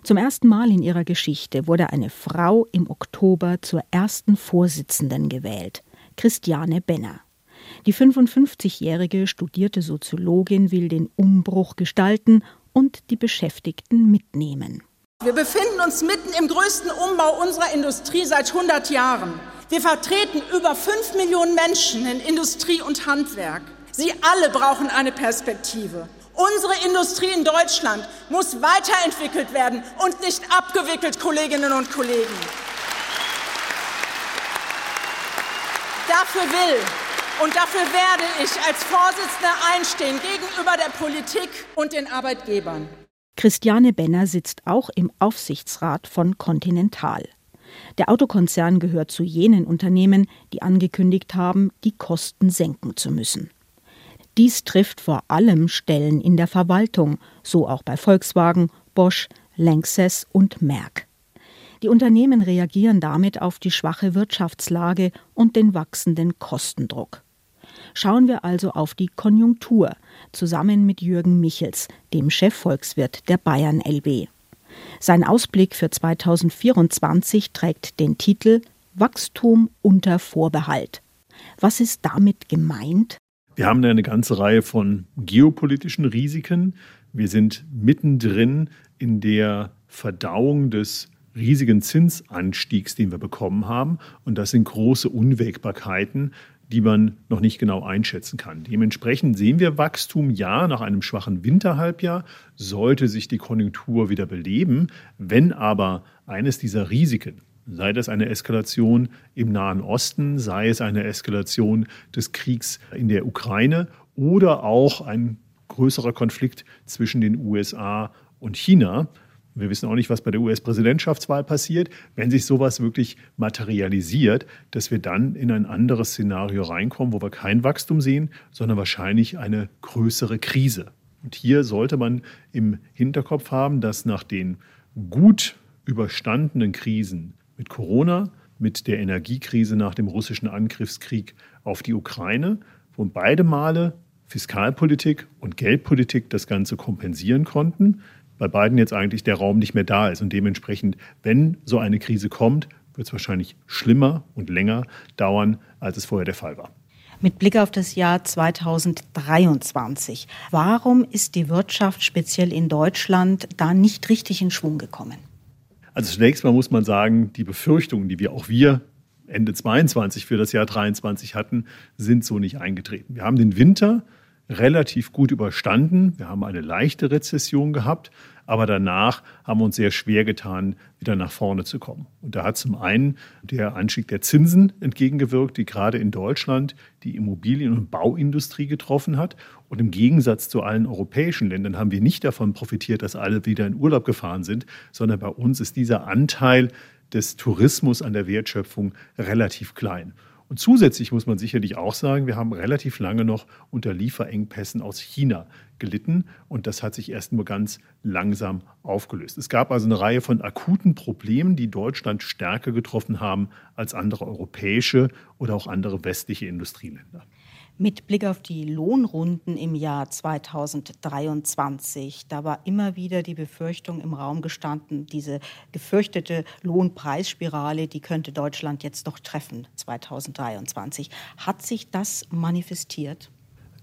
Zum ersten Mal in ihrer Geschichte wurde eine Frau im Oktober zur ersten Vorsitzenden gewählt, Christiane Benner. Die 55-jährige studierte Soziologin will den Umbruch gestalten und die Beschäftigten mitnehmen. Wir befinden uns mitten im größten Umbau unserer Industrie seit 100 Jahren. Wir vertreten über 5 Millionen Menschen in Industrie und Handwerk. Sie alle brauchen eine Perspektive. Unsere Industrie in Deutschland muss weiterentwickelt werden und nicht abgewickelt, Kolleginnen und Kollegen. Dafür will und dafür werde ich als Vorsitzende einstehen gegenüber der Politik und den Arbeitgebern. Christiane Benner sitzt auch im Aufsichtsrat von Continental. Der Autokonzern gehört zu jenen Unternehmen, die angekündigt haben, die Kosten senken zu müssen. Dies trifft vor allem Stellen in der Verwaltung, so auch bei Volkswagen, Bosch, Lanxess und Merck. Die Unternehmen reagieren damit auf die schwache Wirtschaftslage und den wachsenden Kostendruck. Schauen wir also auf die Konjunktur zusammen mit Jürgen Michels, dem Chefvolkswirt der Bayern LB. Sein Ausblick für 2024 trägt den Titel Wachstum unter Vorbehalt. Was ist damit gemeint? Wir haben eine ganze Reihe von geopolitischen Risiken. Wir sind mittendrin in der Verdauung des riesigen Zinsanstiegs, den wir bekommen haben. Und das sind große Unwägbarkeiten, die man noch nicht genau einschätzen kann. Dementsprechend sehen wir Wachstum, ja, nach einem schwachen Winterhalbjahr sollte sich die Konjunktur wieder beleben. Wenn aber eines dieser Risiken, sei das eine Eskalation im Nahen Osten, sei es eine Eskalation des Kriegs in der Ukraine oder auch ein größerer Konflikt zwischen den USA und China, wir wissen auch nicht, was bei der US-Präsidentschaftswahl passiert. Wenn sich sowas wirklich materialisiert, dass wir dann in ein anderes Szenario reinkommen, wo wir kein Wachstum sehen, sondern wahrscheinlich eine größere Krise. Und hier sollte man im Hinterkopf haben, dass nach den gut überstandenen Krisen mit Corona, mit der Energiekrise nach dem russischen Angriffskrieg auf die Ukraine, wo beide Male Fiskalpolitik und Geldpolitik das Ganze kompensieren konnten, bei beiden jetzt eigentlich der Raum nicht mehr da ist. Und dementsprechend, wenn so eine Krise kommt, wird es wahrscheinlich schlimmer und länger dauern, als es vorher der Fall war. Mit Blick auf das Jahr 2023, warum ist die Wirtschaft speziell in Deutschland da nicht richtig in Schwung gekommen? Also zunächst mal muss man sagen, die Befürchtungen, die wir auch wir Ende 22 für das Jahr 23 hatten, sind so nicht eingetreten. Wir haben den Winter relativ gut überstanden. Wir haben eine leichte Rezession gehabt, aber danach haben wir uns sehr schwer getan, wieder nach vorne zu kommen. Und da hat zum einen der Anstieg der Zinsen entgegengewirkt, die gerade in Deutschland die Immobilien- und Bauindustrie getroffen hat. Und im Gegensatz zu allen europäischen Ländern haben wir nicht davon profitiert, dass alle wieder in Urlaub gefahren sind, sondern bei uns ist dieser Anteil des Tourismus an der Wertschöpfung relativ klein. Und zusätzlich muss man sicherlich auch sagen, wir haben relativ lange noch unter Lieferengpässen aus China gelitten und das hat sich erst nur ganz langsam aufgelöst. Es gab also eine Reihe von akuten Problemen, die Deutschland stärker getroffen haben als andere europäische oder auch andere westliche Industrieländer. Mit Blick auf die Lohnrunden im Jahr 2023, da war immer wieder die Befürchtung im Raum gestanden, diese gefürchtete Lohnpreisspirale, die könnte Deutschland jetzt doch treffen 2023. Hat sich das manifestiert?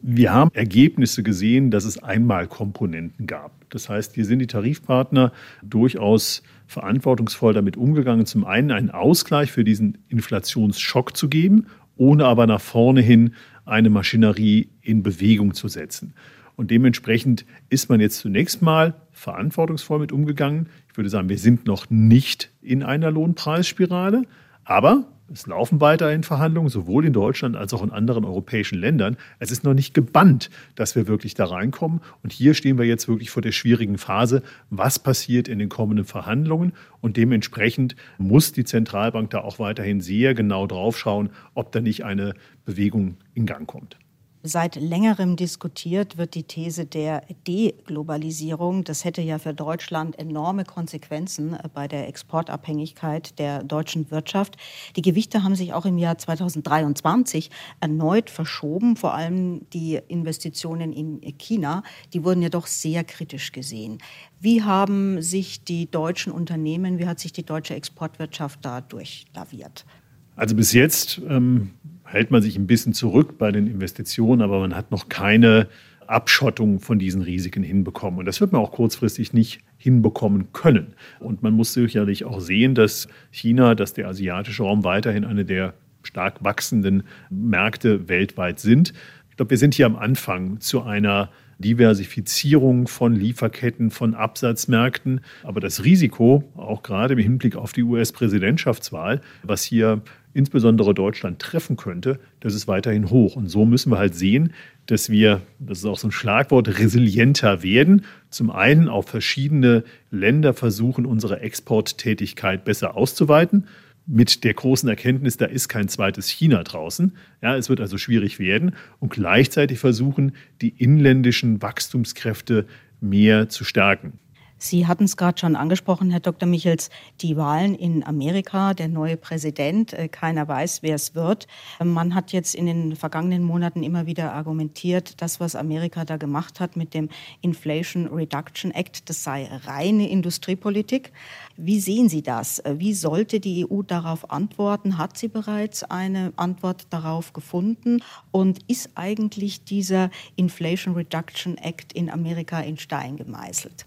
Wir haben Ergebnisse gesehen, dass es einmal Komponenten gab. Das heißt, hier sind die Tarifpartner durchaus verantwortungsvoll damit umgegangen, zum einen einen Ausgleich für diesen Inflationsschock zu geben, ohne aber nach vorne hin eine Maschinerie in Bewegung zu setzen. Und dementsprechend ist man jetzt zunächst mal verantwortungsvoll mit umgegangen. Ich würde sagen, wir sind noch nicht in einer Lohnpreisspirale, aber es laufen weiterhin Verhandlungen, sowohl in Deutschland als auch in anderen europäischen Ländern. Es ist noch nicht gebannt, dass wir wirklich da reinkommen. Und hier stehen wir jetzt wirklich vor der schwierigen Phase. Was passiert in den kommenden Verhandlungen? Und dementsprechend muss die Zentralbank da auch weiterhin sehr genau drauf schauen, ob da nicht eine Bewegung in Gang kommt. Seit längerem diskutiert wird die These der Deglobalisierung. Das hätte ja für Deutschland enorme Konsequenzen äh, bei der Exportabhängigkeit der deutschen Wirtschaft. Die Gewichte haben sich auch im Jahr 2023 erneut verschoben. Vor allem die Investitionen in China, die wurden ja doch sehr kritisch gesehen. Wie haben sich die deutschen Unternehmen, wie hat sich die deutsche Exportwirtschaft da durchlaviert? Also bis jetzt ähm, hält man sich ein bisschen zurück bei den Investitionen, aber man hat noch keine Abschottung von diesen Risiken hinbekommen. Und das wird man auch kurzfristig nicht hinbekommen können. Und man muss sicherlich auch sehen, dass China, dass der asiatische Raum weiterhin eine der stark wachsenden Märkte weltweit sind. Ich glaube, wir sind hier am Anfang zu einer Diversifizierung von Lieferketten, von Absatzmärkten. Aber das Risiko, auch gerade im Hinblick auf die US-Präsidentschaftswahl, was hier insbesondere Deutschland treffen könnte, das ist weiterhin hoch. Und so müssen wir halt sehen, dass wir, das ist auch so ein Schlagwort, resilienter werden. Zum einen auf verschiedene Länder versuchen, unsere Exporttätigkeit besser auszuweiten. Mit der großen Erkenntnis, da ist kein zweites China draußen. Ja, es wird also schwierig werden. Und gleichzeitig versuchen, die inländischen Wachstumskräfte mehr zu stärken. Sie hatten es gerade schon angesprochen, Herr Dr. Michels, die Wahlen in Amerika, der neue Präsident, äh, keiner weiß, wer es wird. Man hat jetzt in den vergangenen Monaten immer wieder argumentiert, das, was Amerika da gemacht hat mit dem Inflation Reduction Act, das sei reine Industriepolitik. Wie sehen Sie das? Wie sollte die EU darauf antworten? Hat sie bereits eine Antwort darauf gefunden? Und ist eigentlich dieser Inflation Reduction Act in Amerika in Stein gemeißelt?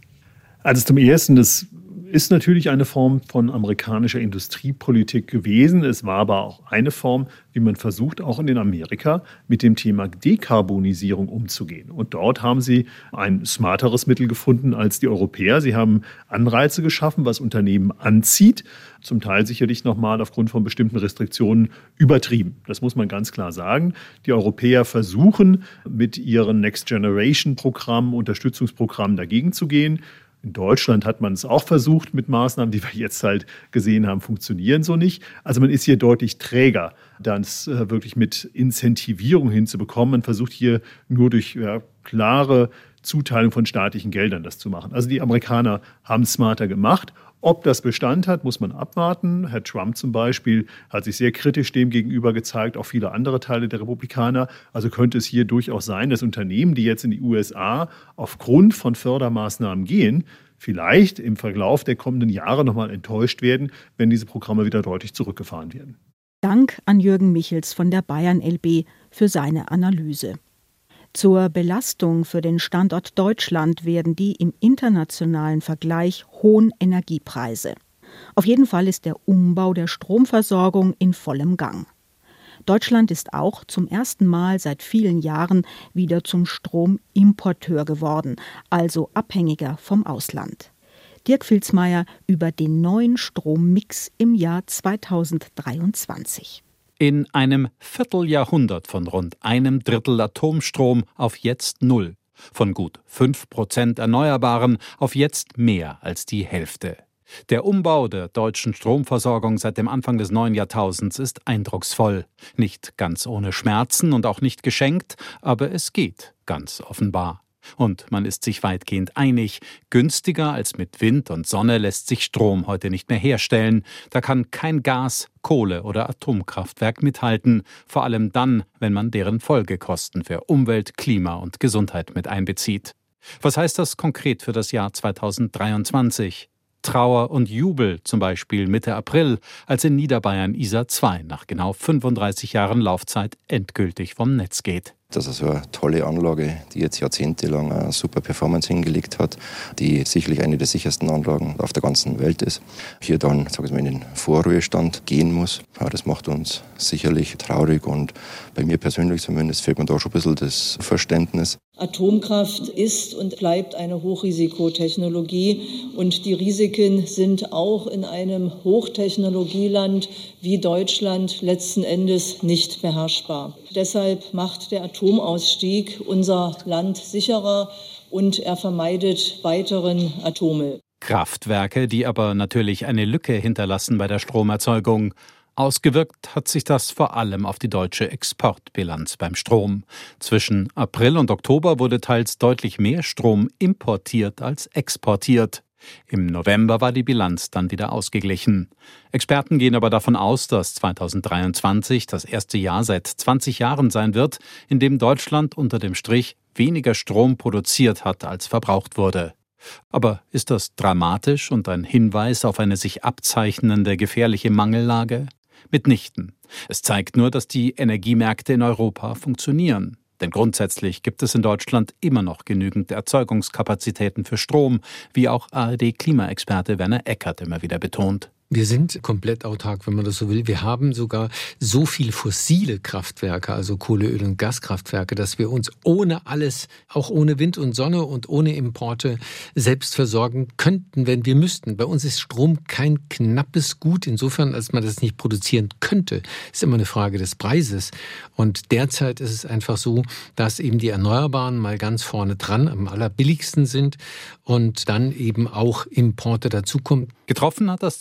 Also zum Ersten, das ist natürlich eine Form von amerikanischer Industriepolitik gewesen. Es war aber auch eine Form, wie man versucht, auch in Amerika mit dem Thema Dekarbonisierung umzugehen. Und dort haben sie ein smarteres Mittel gefunden als die Europäer. Sie haben Anreize geschaffen, was Unternehmen anzieht, zum Teil sicherlich nochmal aufgrund von bestimmten Restriktionen übertrieben. Das muss man ganz klar sagen. Die Europäer versuchen mit ihren Next Generation Programmen, Unterstützungsprogrammen dagegen zu gehen. In Deutschland hat man es auch versucht mit Maßnahmen, die wir jetzt halt gesehen haben, funktionieren so nicht. Also man ist hier deutlich träger, das äh, wirklich mit Incentivierung hinzubekommen. Man versucht hier nur durch ja, klare Zuteilung von staatlichen Geldern das zu machen. Also die Amerikaner haben es smarter gemacht. Ob das Bestand hat, muss man abwarten. Herr Trump zum Beispiel hat sich sehr kritisch dem gegenüber gezeigt, auch viele andere Teile der Republikaner. Also könnte es hier durchaus sein, dass Unternehmen, die jetzt in die USA aufgrund von Fördermaßnahmen gehen, vielleicht im Verlauf der kommenden Jahre nochmal enttäuscht werden, wenn diese Programme wieder deutlich zurückgefahren werden. Dank an Jürgen Michels von der Bayern LB für seine Analyse. Zur Belastung für den Standort Deutschland werden die im internationalen Vergleich hohen Energiepreise. Auf jeden Fall ist der Umbau der Stromversorgung in vollem Gang. Deutschland ist auch zum ersten Mal seit vielen Jahren wieder zum Stromimporteur geworden, also abhängiger vom Ausland. Dirk Filzmeier über den neuen Strommix im Jahr 2023. In einem Vierteljahrhundert von rund einem Drittel Atomstrom auf jetzt null, von gut fünf Prozent Erneuerbaren auf jetzt mehr als die Hälfte. Der Umbau der deutschen Stromversorgung seit dem Anfang des neuen Jahrtausends ist eindrucksvoll. Nicht ganz ohne Schmerzen und auch nicht geschenkt, aber es geht ganz offenbar. Und man ist sich weitgehend einig, günstiger als mit Wind und Sonne lässt sich Strom heute nicht mehr herstellen. Da kann kein Gas, Kohle oder Atomkraftwerk mithalten, vor allem dann, wenn man deren Folgekosten für Umwelt, Klima und Gesundheit mit einbezieht. Was heißt das konkret für das Jahr 2023? Trauer und Jubel, zum Beispiel Mitte April, als in Niederbayern ISA 2 nach genau 35 Jahren Laufzeit endgültig vom Netz geht. Dass er so eine tolle Anlage, die jetzt jahrzehntelang eine super Performance hingelegt hat, die sicherlich eine der sichersten Anlagen auf der ganzen Welt ist, hier dann sag ich mal, in den Vorruhestand gehen muss. Ja, das macht uns sicherlich traurig und bei mir persönlich zumindest fehlt mir da schon ein bisschen das Verständnis. Atomkraft ist und bleibt eine Hochrisikotechnologie und die Risiken sind auch in einem Hochtechnologieland wie Deutschland letzten Endes nicht beherrschbar. Deshalb macht der Atomausstieg unser Land sicherer und er vermeidet weiteren Atommüll. Kraftwerke, die aber natürlich eine Lücke hinterlassen bei der Stromerzeugung. Ausgewirkt hat sich das vor allem auf die deutsche Exportbilanz beim Strom. Zwischen April und Oktober wurde teils deutlich mehr Strom importiert als exportiert. Im November war die Bilanz dann wieder ausgeglichen. Experten gehen aber davon aus, dass 2023 das erste Jahr seit 20 Jahren sein wird, in dem Deutschland unter dem Strich weniger Strom produziert hat, als verbraucht wurde. Aber ist das dramatisch und ein Hinweis auf eine sich abzeichnende gefährliche Mangellage? Mitnichten. Es zeigt nur, dass die Energiemärkte in Europa funktionieren. Denn grundsätzlich gibt es in Deutschland immer noch genügend Erzeugungskapazitäten für Strom, wie auch ARD-Klimaexperte Werner Eckert immer wieder betont. Wir sind komplett autark, wenn man das so will. Wir haben sogar so viel fossile Kraftwerke, also Kohle, Öl und Gaskraftwerke, dass wir uns ohne alles, auch ohne Wind und Sonne und ohne Importe selbst versorgen könnten, wenn wir müssten. Bei uns ist Strom kein knappes Gut, insofern, als man das nicht produzieren könnte. Ist immer eine Frage des Preises. Und derzeit ist es einfach so, dass eben die Erneuerbaren mal ganz vorne dran am allerbilligsten sind und dann eben auch Importe dazukommen. Getroffen hat das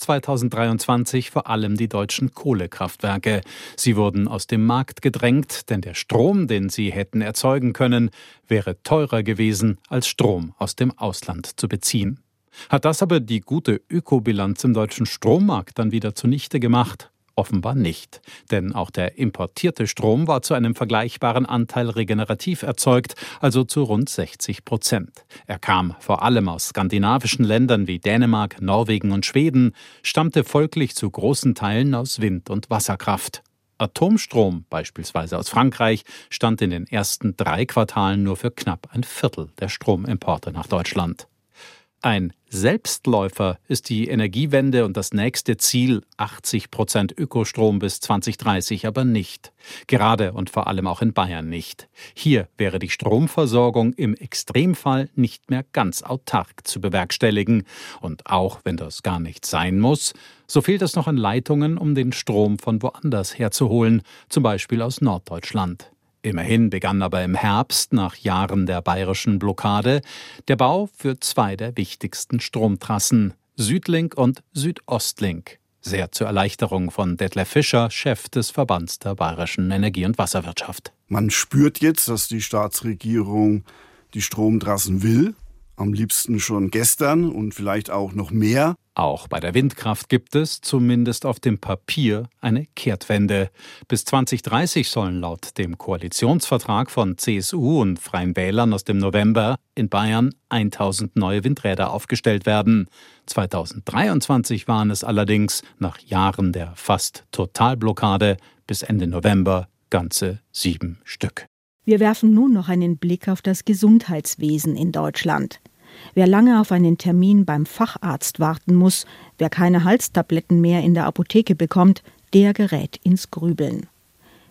2023 vor allem die deutschen Kohlekraftwerke. Sie wurden aus dem Markt gedrängt, denn der Strom, den sie hätten erzeugen können, wäre teurer gewesen, als Strom aus dem Ausland zu beziehen. Hat das aber die gute Ökobilanz im deutschen Strommarkt dann wieder zunichte gemacht? Offenbar nicht, denn auch der importierte Strom war zu einem vergleichbaren Anteil regenerativ erzeugt, also zu rund 60 Prozent. Er kam vor allem aus skandinavischen Ländern wie Dänemark, Norwegen und Schweden, stammte folglich zu großen Teilen aus Wind- und Wasserkraft. Atomstrom, beispielsweise aus Frankreich, stand in den ersten drei Quartalen nur für knapp ein Viertel der Stromimporte nach Deutschland. Ein Selbstläufer ist die Energiewende und das nächste Ziel 80 Prozent Ökostrom bis 2030 aber nicht. Gerade und vor allem auch in Bayern nicht. Hier wäre die Stromversorgung im Extremfall nicht mehr ganz autark zu bewerkstelligen. Und auch wenn das gar nicht sein muss, so fehlt es noch an Leitungen, um den Strom von woanders herzuholen, zum Beispiel aus Norddeutschland. Immerhin begann aber im Herbst, nach Jahren der bayerischen Blockade, der Bau für zwei der wichtigsten Stromtrassen, Südlink und Südostlink. Sehr zur Erleichterung von Detlef Fischer, Chef des Verbands der bayerischen Energie- und Wasserwirtschaft. Man spürt jetzt, dass die Staatsregierung die Stromtrassen will am liebsten schon gestern und vielleicht auch noch mehr. Auch bei der Windkraft gibt es, zumindest auf dem Papier, eine Kehrtwende. Bis 2030 sollen laut dem Koalitionsvertrag von CSU und Freien Wählern aus dem November in Bayern 1000 neue Windräder aufgestellt werden. 2023 waren es allerdings nach Jahren der fast Totalblockade bis Ende November ganze sieben Stück. Wir werfen nun noch einen Blick auf das Gesundheitswesen in Deutschland. Wer lange auf einen Termin beim Facharzt warten muss, wer keine Halstabletten mehr in der Apotheke bekommt, der gerät ins Grübeln.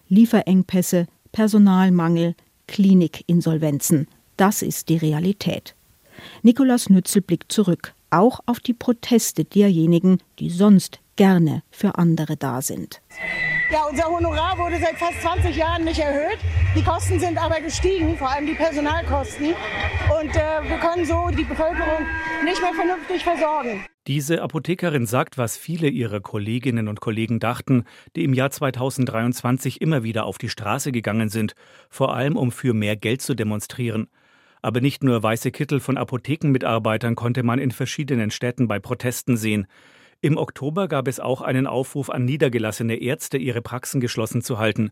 Lieferengpässe, Personalmangel, Klinikinsolvenzen, das ist die Realität. Nikolaus Nützel blickt zurück, auch auf die Proteste derjenigen, die sonst gerne für andere da sind. Ja, unser Honorar wurde seit fast 20 Jahren nicht erhöht. Die Kosten sind aber gestiegen, vor allem die Personalkosten. Und äh, wir können so die Bevölkerung nicht mehr vernünftig versorgen. Diese Apothekerin sagt, was viele ihrer Kolleginnen und Kollegen dachten, die im Jahr 2023 immer wieder auf die Straße gegangen sind, vor allem um für mehr Geld zu demonstrieren. Aber nicht nur weiße Kittel von Apothekenmitarbeitern konnte man in verschiedenen Städten bei Protesten sehen. Im Oktober gab es auch einen Aufruf an niedergelassene Ärzte, ihre Praxen geschlossen zu halten.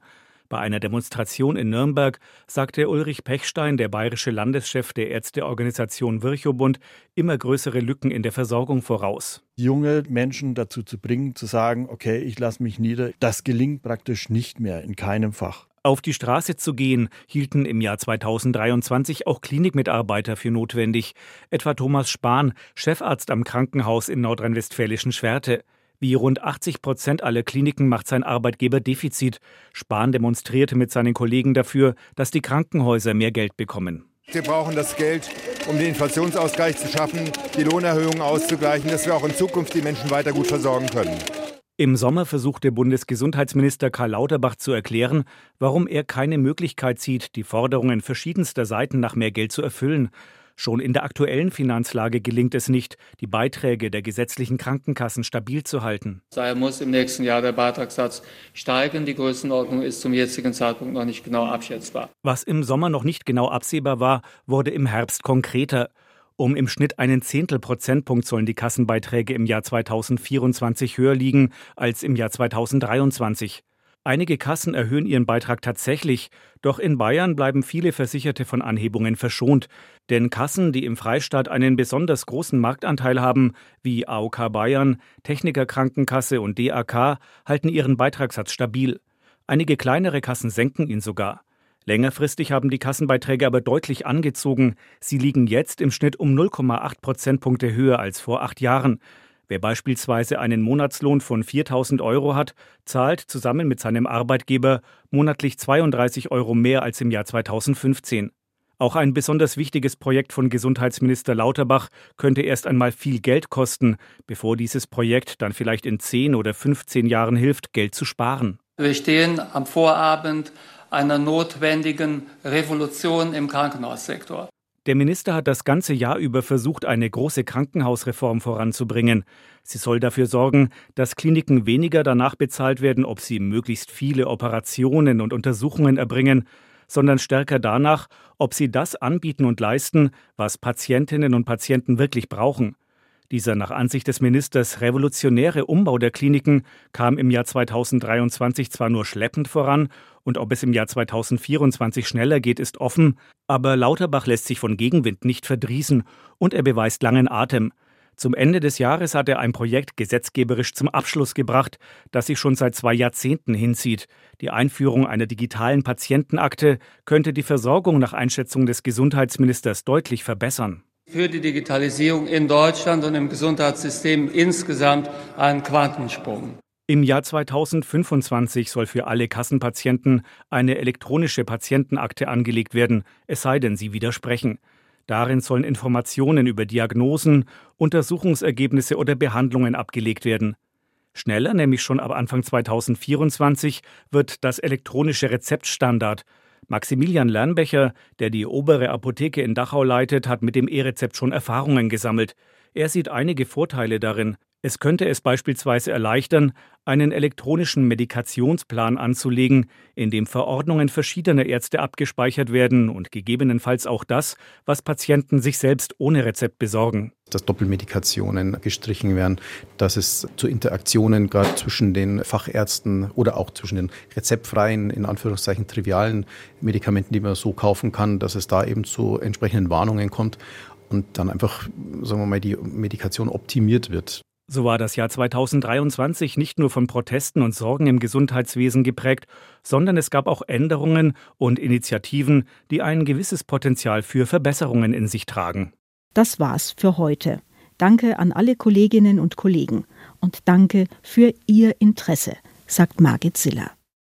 Bei einer Demonstration in Nürnberg sagte Ulrich Pechstein, der bayerische Landeschef der Ärzteorganisation Virchobund, immer größere Lücken in der Versorgung voraus. Junge Menschen dazu zu bringen, zu sagen, okay, ich lasse mich nieder, das gelingt praktisch nicht mehr in keinem Fach. Auf die Straße zu gehen, hielten im Jahr 2023 auch Klinikmitarbeiter für notwendig, etwa Thomas Spahn, Chefarzt am Krankenhaus in nordrhein-westfälischen Schwerte. Wie rund 80 Prozent aller Kliniken macht sein Arbeitgeber Defizit. Spahn demonstrierte mit seinen Kollegen dafür, dass die Krankenhäuser mehr Geld bekommen. Wir brauchen das Geld, um den Inflationsausgleich zu schaffen, die Lohnerhöhungen auszugleichen, dass wir auch in Zukunft die Menschen weiter gut versorgen können. Im Sommer versuchte Bundesgesundheitsminister Karl Lauterbach zu erklären, warum er keine Möglichkeit sieht, die Forderungen verschiedenster Seiten nach mehr Geld zu erfüllen. Schon in der aktuellen Finanzlage gelingt es nicht, die Beiträge der gesetzlichen Krankenkassen stabil zu halten. Daher muss im nächsten Jahr der Beitragssatz steigen. Die Größenordnung ist zum jetzigen Zeitpunkt noch nicht genau abschätzbar. Was im Sommer noch nicht genau absehbar war, wurde im Herbst konkreter. Um im Schnitt einen Zehntelprozentpunkt sollen die Kassenbeiträge im Jahr 2024 höher liegen als im Jahr 2023. Einige Kassen erhöhen ihren Beitrag tatsächlich, doch in Bayern bleiben viele Versicherte von Anhebungen verschont. Denn Kassen, die im Freistaat einen besonders großen Marktanteil haben, wie AOK Bayern, Techniker Krankenkasse und DAK, halten ihren Beitragssatz stabil. Einige kleinere Kassen senken ihn sogar. Längerfristig haben die Kassenbeiträge aber deutlich angezogen. Sie liegen jetzt im Schnitt um 0,8 Prozentpunkte höher als vor acht Jahren. Wer beispielsweise einen Monatslohn von 4000 Euro hat, zahlt zusammen mit seinem Arbeitgeber monatlich 32 Euro mehr als im Jahr 2015. Auch ein besonders wichtiges Projekt von Gesundheitsminister Lauterbach könnte erst einmal viel Geld kosten, bevor dieses Projekt dann vielleicht in 10 oder 15 Jahren hilft, Geld zu sparen. Wir stehen am Vorabend einer notwendigen Revolution im Krankenhaussektor. Der Minister hat das ganze Jahr über versucht, eine große Krankenhausreform voranzubringen. Sie soll dafür sorgen, dass Kliniken weniger danach bezahlt werden, ob sie möglichst viele Operationen und Untersuchungen erbringen, sondern stärker danach, ob sie das anbieten und leisten, was Patientinnen und Patienten wirklich brauchen. Dieser nach Ansicht des Ministers revolutionäre Umbau der Kliniken kam im Jahr 2023 zwar nur schleppend voran, und ob es im Jahr 2024 schneller geht, ist offen, aber Lauterbach lässt sich von Gegenwind nicht verdrießen und er beweist langen Atem. Zum Ende des Jahres hat er ein Projekt gesetzgeberisch zum Abschluss gebracht, das sich schon seit zwei Jahrzehnten hinzieht. Die Einführung einer digitalen Patientenakte könnte die Versorgung nach Einschätzung des Gesundheitsministers deutlich verbessern für die Digitalisierung in Deutschland und im Gesundheitssystem insgesamt ein Quantensprung. Im Jahr 2025 soll für alle Kassenpatienten eine elektronische Patientenakte angelegt werden, es sei denn, sie widersprechen. Darin sollen Informationen über Diagnosen, Untersuchungsergebnisse oder Behandlungen abgelegt werden. Schneller, nämlich schon ab Anfang 2024, wird das elektronische Rezept Standard. Maximilian Lernbecher, der die obere Apotheke in Dachau leitet, hat mit dem E-Rezept schon Erfahrungen gesammelt. Er sieht einige Vorteile darin. Es könnte es beispielsweise erleichtern, einen elektronischen Medikationsplan anzulegen, in dem Verordnungen verschiedener Ärzte abgespeichert werden und gegebenenfalls auch das, was Patienten sich selbst ohne Rezept besorgen. Dass Doppelmedikationen gestrichen werden, dass es zu Interaktionen gerade zwischen den Fachärzten oder auch zwischen den rezeptfreien, in Anführungszeichen trivialen Medikamenten, die man so kaufen kann, dass es da eben zu entsprechenden Warnungen kommt und dann einfach, sagen wir mal, die Medikation optimiert wird. So war das Jahr 2023 nicht nur von Protesten und Sorgen im Gesundheitswesen geprägt, sondern es gab auch Änderungen und Initiativen, die ein gewisses Potenzial für Verbesserungen in sich tragen. Das war's für heute. Danke an alle Kolleginnen und Kollegen und danke für Ihr Interesse, sagt Margit Siller.